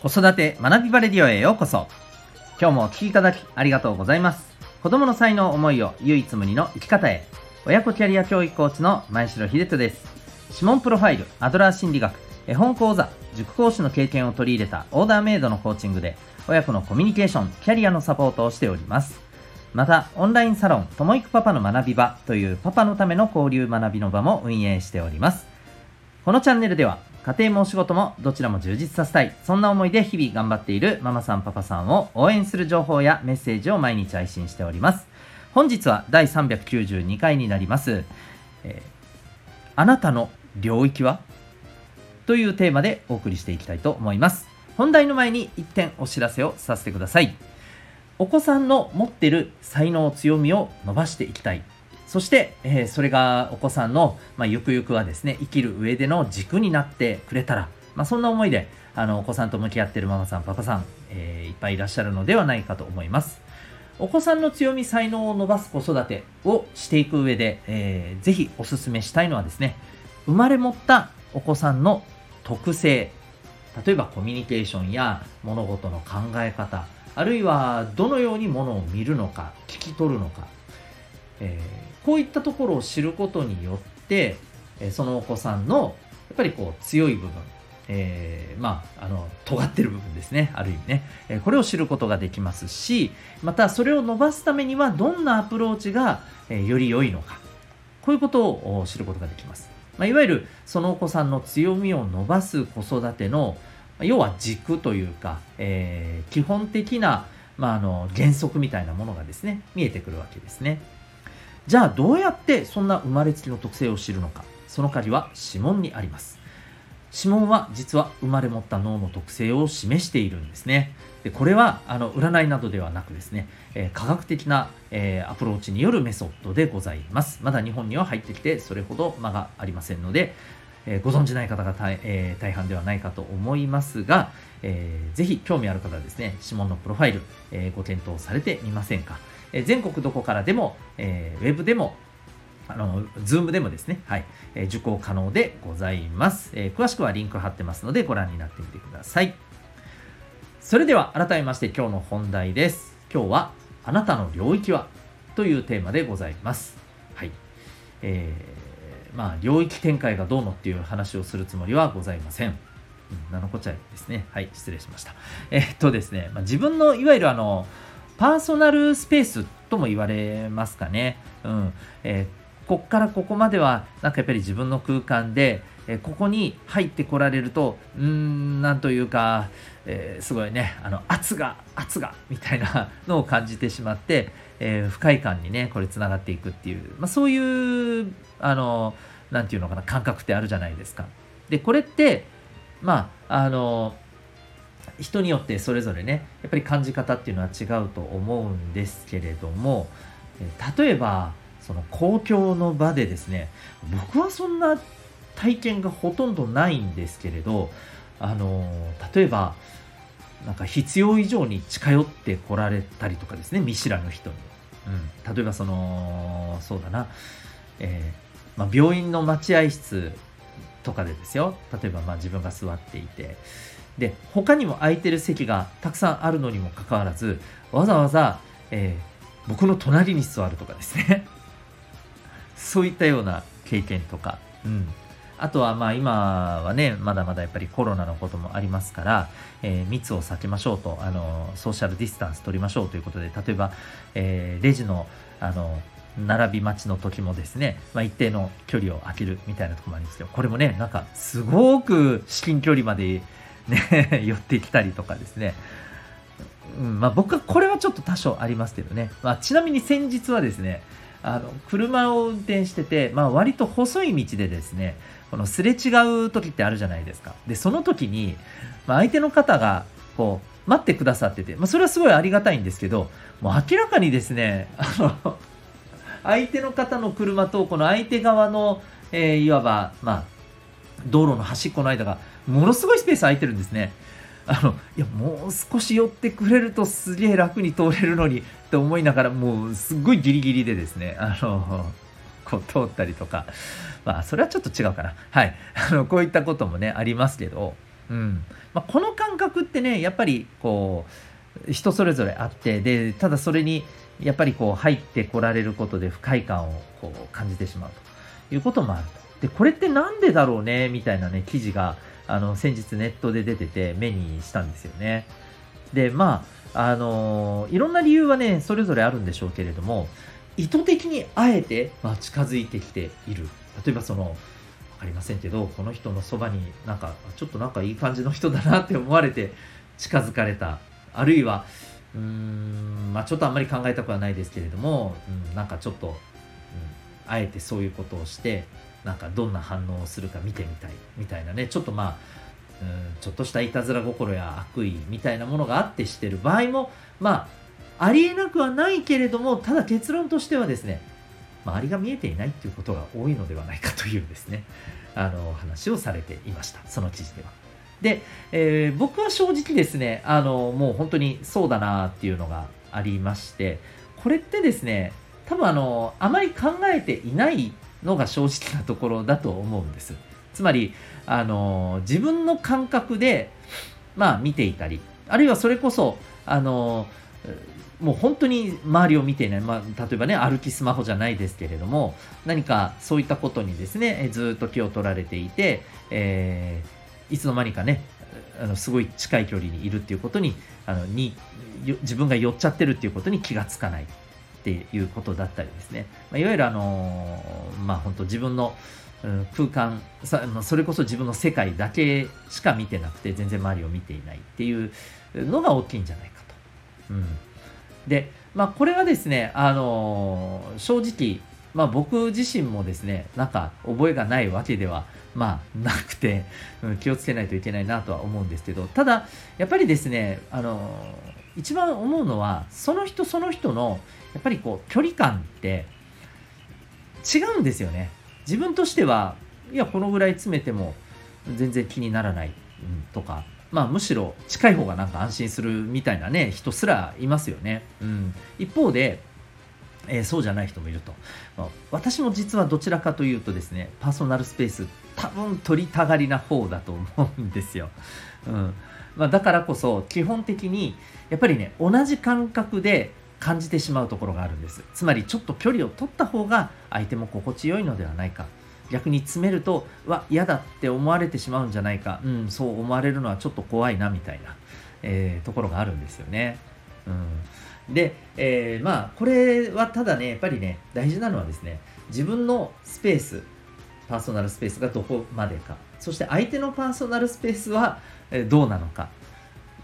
子育て学びバレディオへようこそ。今日もお聴きいただきありがとうございます。子供の才能思いを唯一無二の生き方へ。親子キャリア教育コーチの前城秀人です。指紋プロファイルアドラー心理学絵本講座塾講師の経験を取り入れたオーダーメイドのコーチングで親子のコミュニケーションキャリアのサポートをしております。またオンラインサロンともいくパパの学び場というパパのための交流学びの場も運営しております。このチャンネルでは家庭もお仕事もどちらも充実させたい。そんな思いで日々頑張っているママさんパパさんを応援する情報やメッセージを毎日配信しております。本日は第392回になります、えー、あなたの領域は？というテーマでお送りしていきたいと思います。本題の前に1点お知らせをさせてください。お子さんの持ってる才能強みを伸ばしていきたい。そして、えー、それがお子さんの、まあ、ゆくゆくはですね、生きる上での軸になってくれたら、まあ、そんな思いで、あの、お子さんと向き合っているママさん、パパさん、えー、いっぱいいらっしゃるのではないかと思います。お子さんの強み、才能を伸ばす子育てをしていく上で、えー、ぜひお勧めしたいのはですね、生まれ持ったお子さんの特性、例えばコミュニケーションや物事の考え方、あるいはどのようにものを見るのか、聞き取るのか、えーこういったところを知ることによって、えそのお子さんのやっぱりこう強い部分、えー、まあ、あの、尖ってる部分ですね。ある意味ね。えこれを知ることができますし、またそれを伸ばすためにはどんなアプローチが、えより良いのか。こういうことを知ることができます。まあ、いわゆるそのお子さんの強みを伸ばす子育ての、要は軸というか、え、基本的な、まあ、あの原則みたいなものがですね、見えてくるわけですね。じゃあどうやってそんな生まれつきの特性を知るのか。その鍵は指紋にあります。指紋は実は生まれ持った脳の特性を示しているんですね。でこれはあの占いなどではなくですね、えー、科学的な、えー、アプローチによるメソッドでございます。まだ日本には入ってきてそれほど間がありませんので、えー、ご存じない方が大,、え、大半ではないかと思いますが、えー、ぜひ興味ある方はですね指紋のプロファイル、え、ご検討されてみませんか。え全国どこからでも、えー、ウェブでも、あの、 Zoom でもですね、はい、えー、受講可能でございます、えー、詳しくはリンク貼ってますのでご覧になってみてください。それでは改めまして今日の本題です。今日はあなたの領域は？というテーマでございます。はい。えー、まあ、領域展開がどうのっていう話をするつもりはございません。うん、なのこちゃですね。はい、失礼しました。えー、っとですね、まあ、自分のいわゆるあの、パーソナルスペースとも言われますかね。うん。えー、こっからここまでは、なんかやっぱり自分の空間で、えー、ここに入ってこられると、うーん、なんというか、えー、すごいね、あの、圧が、圧が、みたいな のを感じてしまって、えー、不快感にね、これ繋がっていくっていう、まあ、そういう、あの、なんていうのかな、感覚ってあるじゃないですか。で、これって、まあ、あの、人によってそれぞれねやっぱり感じ方っていうのは違うと思うんですけれども例えばその公共の場でですね僕はそんな体験がほとんどないんですけれどあの例えばなんか必要以上に近寄ってこられたりとかですね見知らぬ人に、うん、例えばそのそうだな、えー、まあ、病院の待合室とかでですよ。例えばまあ自分が座っていて。で他にも空いてる席がたくさんあるのにもかかわらずわざわざ、えー、僕の隣に座るとかですね。そういったような経験とか、うん、あとはまあ今はねまだまだやっぱりコロナのこともありますから、えー、密を避けましょうとあのソーシャルディスタンス取りましょうということで例えば、えー、レジのあの並び待ちの時もですね、まあ、一定の距離を空けるみたいなところもありますけどこれもねなんかすごく至近距離までね、寄ってきたりとかですね。うんまあ、僕はこれはちょっと多少ありますけどね。まあ、ちなみに先日はですね、あの車を運転してて、まあ、割と細い道でですね、このすれ違う時ってあるじゃないですか。で、その時に、まあ、相手の方が、こう、待ってくださってて、まあ、それはすごいありがたいんですけど、もう明らかにですね、あの、相手の方の車と、この相手側の、えー、いわば、まあ、道路の端っこの間がものすごいスペース空いてるんですね。あの、いや、もう少し寄ってくれるとすげえ楽に通れるのにって思いながら、もうすっごいギリギリでですね、あの、こう通ったりとか、まあ、それはちょっと違うかな。はい。あの、こういったこともね、ありますけど、うんまあ、この感覚ってねやっぱりこう人それぞれあってでただそれにやっぱりこう入ってこられることで不快感をこう感じてしまうということもあると。でこれって何でだろうねみたいなね記事があの先日ネットで出てて目にしたんですよね。でまああの、いろんな理由はねそれぞれあるんでしょうけれども意図的にあえて、まあ、近づいてきている例えばその分かりませんけどこの人のそばになんかちょっとなんかいい感じの人だなって思われて近づかれたあるいはうーんまあちょっとあんまり考えたくはないですけれども、うん、なんかちょっと、うん、あえてそういうことをしてなんかどんな反応をするか見てみたいみたいなね。ちょっとまあうんちょっとしたいたずら心や悪意みたいなものがあってしてる場合もまあありえなくはないけれどもただ結論としてはですね周りが見えていないっていうことが多いのではないかというですね。あの話をされていました。その記事では。で、えー、僕は正直ですねあのもう本当にそうだなっていうのがありましてこれってですね多分あのあまり考えていないのが正直なところだと思うんです。つまりあの自分の感覚でまあ見ていたりあるいはそれこそあのもう本当に周りを見ていない、まあ、例えばね、歩きスマホじゃないですけれども、何かそういったことにですね、ずっと気を取られていて、えー、いつの間にかね、あのすごい近い距離にいるっていうことにあのに自分が寄っちゃってるっていうことに気がつかないっていうことだったりですね、まあ、いわゆるあの、まあ本当自分の空間さそれこそ自分の世界だけしか見てなくて全然周りを見ていないっていうのが大きいんじゃないかと。うんで、まあ、これはですね、あのー、正直、まあ、僕自身もですね、なんか覚えがないわけでは、まあ、なくて、うん、気をつけないといけないなとは思うんですけど、ただ、やっぱりですね、あのー、一番思うのは、その人その人の、やっぱりこう、距離感って違うんですよね。自分としては、いや、このぐらい詰めても全然気にならない、うん、とか、まあ、むしろ近い方がなんか安心するみたいなね人すらいますよね。うん、一方で、えー、そうじゃない人もいると、まあ、私も実はどちらかというとですねパーソナルスペース多分取りたがりな方だと思うんですよ。うんまあ、だからこそ基本的にやっぱりね同じ感覚で感じてしまうところがあるんです。つまりちょっと距離を取った方が相手も心地よいのではないか。逆に詰めるとわ嫌だって思われてしまうんじゃないか、うん、そう思われるのはちょっと怖いなみたいな、えー、ところがあるんですよね。うん、で、えー、まあこれはただねやっぱりね大事なのはですね自分のスペースパーソナルスペースがどこまでか。そして相手のパーソナルスペースはどうなのか。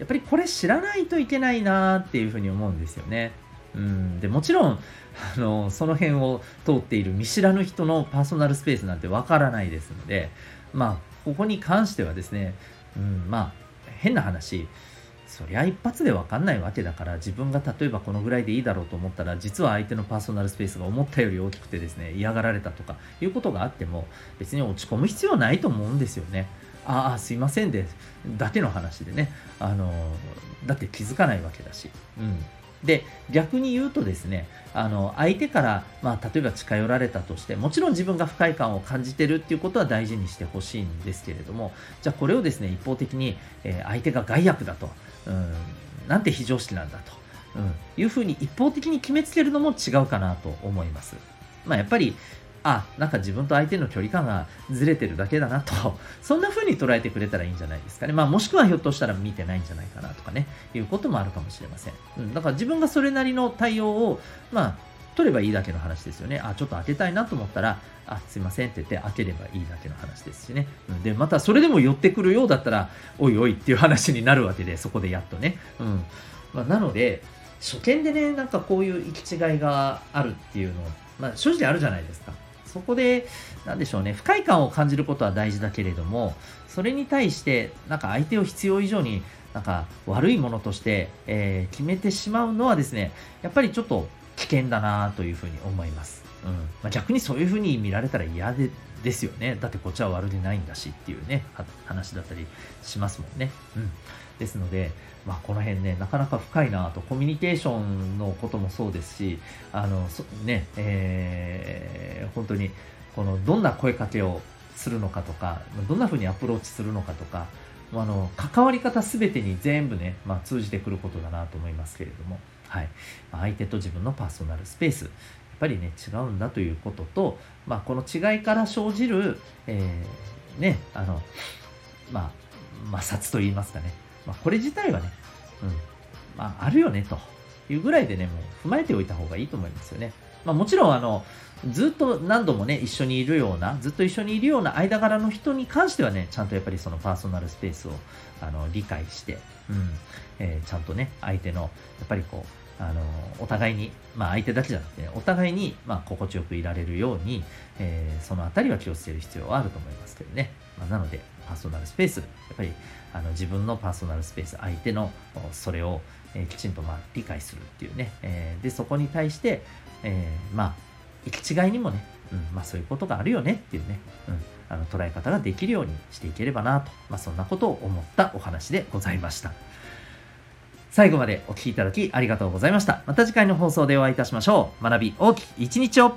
やっぱりこれ知らないといけないなっていうふうに思うんですよね。うん、でもちろんあのその辺を通っている見知らぬ人のパーソナルスペースなんてわからないですのでまあここに関してはですね、うん、まあ変な話そりゃ一発で分かんないわけだから自分が例えばこのぐらいでいいだろうと思ったら実は相手のパーソナルスペースが思ったより大きくてですね嫌がられたとかいうことがあっても別に落ち込む必要ないと思うんですよね。ああすいませんでだけの話でね。あのだって気づかないわけだし、うん、で逆に言うとですねあの相手から、まあ、例えば近寄られたとしてもちろん自分が不快感を感じてるっていうことは大事にしてほしいんですけれどもじゃあこれをですね一方的に、えー、相手が害悪だと、うん、なんて非常識なんだと、うん、いうふうに一方的に決めつけるのも違うかなと思います。まあ、やっぱりあ、なんか自分と相手の距離感がずれてるだけだなと、そんな風に捉えてくれたらいいんじゃないですかね。まあもしくはひょっとしたら見てないんじゃないかなとかね、いうこともあるかもしれません。うん、だから自分がそれなりの対応を、まあ、取ればいいだけの話ですよね。あ、ちょっと開けたいなと思ったら、あ、すいませんって言って開ければいいだけの話ですしね。で、またそれでも寄ってくるようだったら、おいおいっていう話になるわけで、そこでやっとね。うん。まあ、なので、初見でね、なんかこういう行き違いがあるっていうの、まあ正直あるじゃないですか。そこで、なんでしょうね、不快感を感じることは大事だけれども、それに対して、なんか相手を必要以上に、なんか悪いものとして、えー、決めてしまうのはですね、やっぱりちょっと危険だなというふうに思います。うんまあ、逆にそういうふうに見られたら嫌でですよね。だってこっちは悪気ないんだしっていうね、話だったりしますもんね。うん。ですので、まあ、この辺ね、なかなか深いなと、コミュニケーションのこともそうですし、あの、ね、えー、本当に、この、どんな声かけをするのかとか、どんな風にアプローチするのかとか、あの関わり方全てに全部ね、まあ、通じてくることだなと思いますけれども、はい、相手と自分のパーソナルスペース。やっぱりね違うんだということと、まあ、この違いから生じる、えー、ねあのまあ摩擦と言いますかね、まあ、これ自体はね、うんまあ、あるよねというぐらいでねもう踏まえておいた方がいいと思いますよね。まあ、もちろんあのずっと何度もね一緒にいるようなずっと一緒にいるような間柄の人に関してはねちゃんとやっぱりそのパーソナルスペースをあの理解して、うんえー、ちゃんとね相手のやっぱりこうあのお互いに、まあ、相手だけじゃなくて、お互いに、まあ、心地よくいられるように、えー、そのあたりは気をつける必要はあると思いますけどね、まあ、なのでパーソナルスペースやっぱりあの自分のパーソナルスペース相手のそれを、えー、きちんとまあ理解するっていうね、えー、でそこに対して、えー、まあ行き違いにもね、うんまあ、そういうことがあるよねっていうね、うん、あの捉え方ができるようにしていければなと、まあ、そんなことを思ったお話でございました。最後までお聴きいただきありがとうございました。また次回の放送でお会いいたしましょう。学び大きい一日を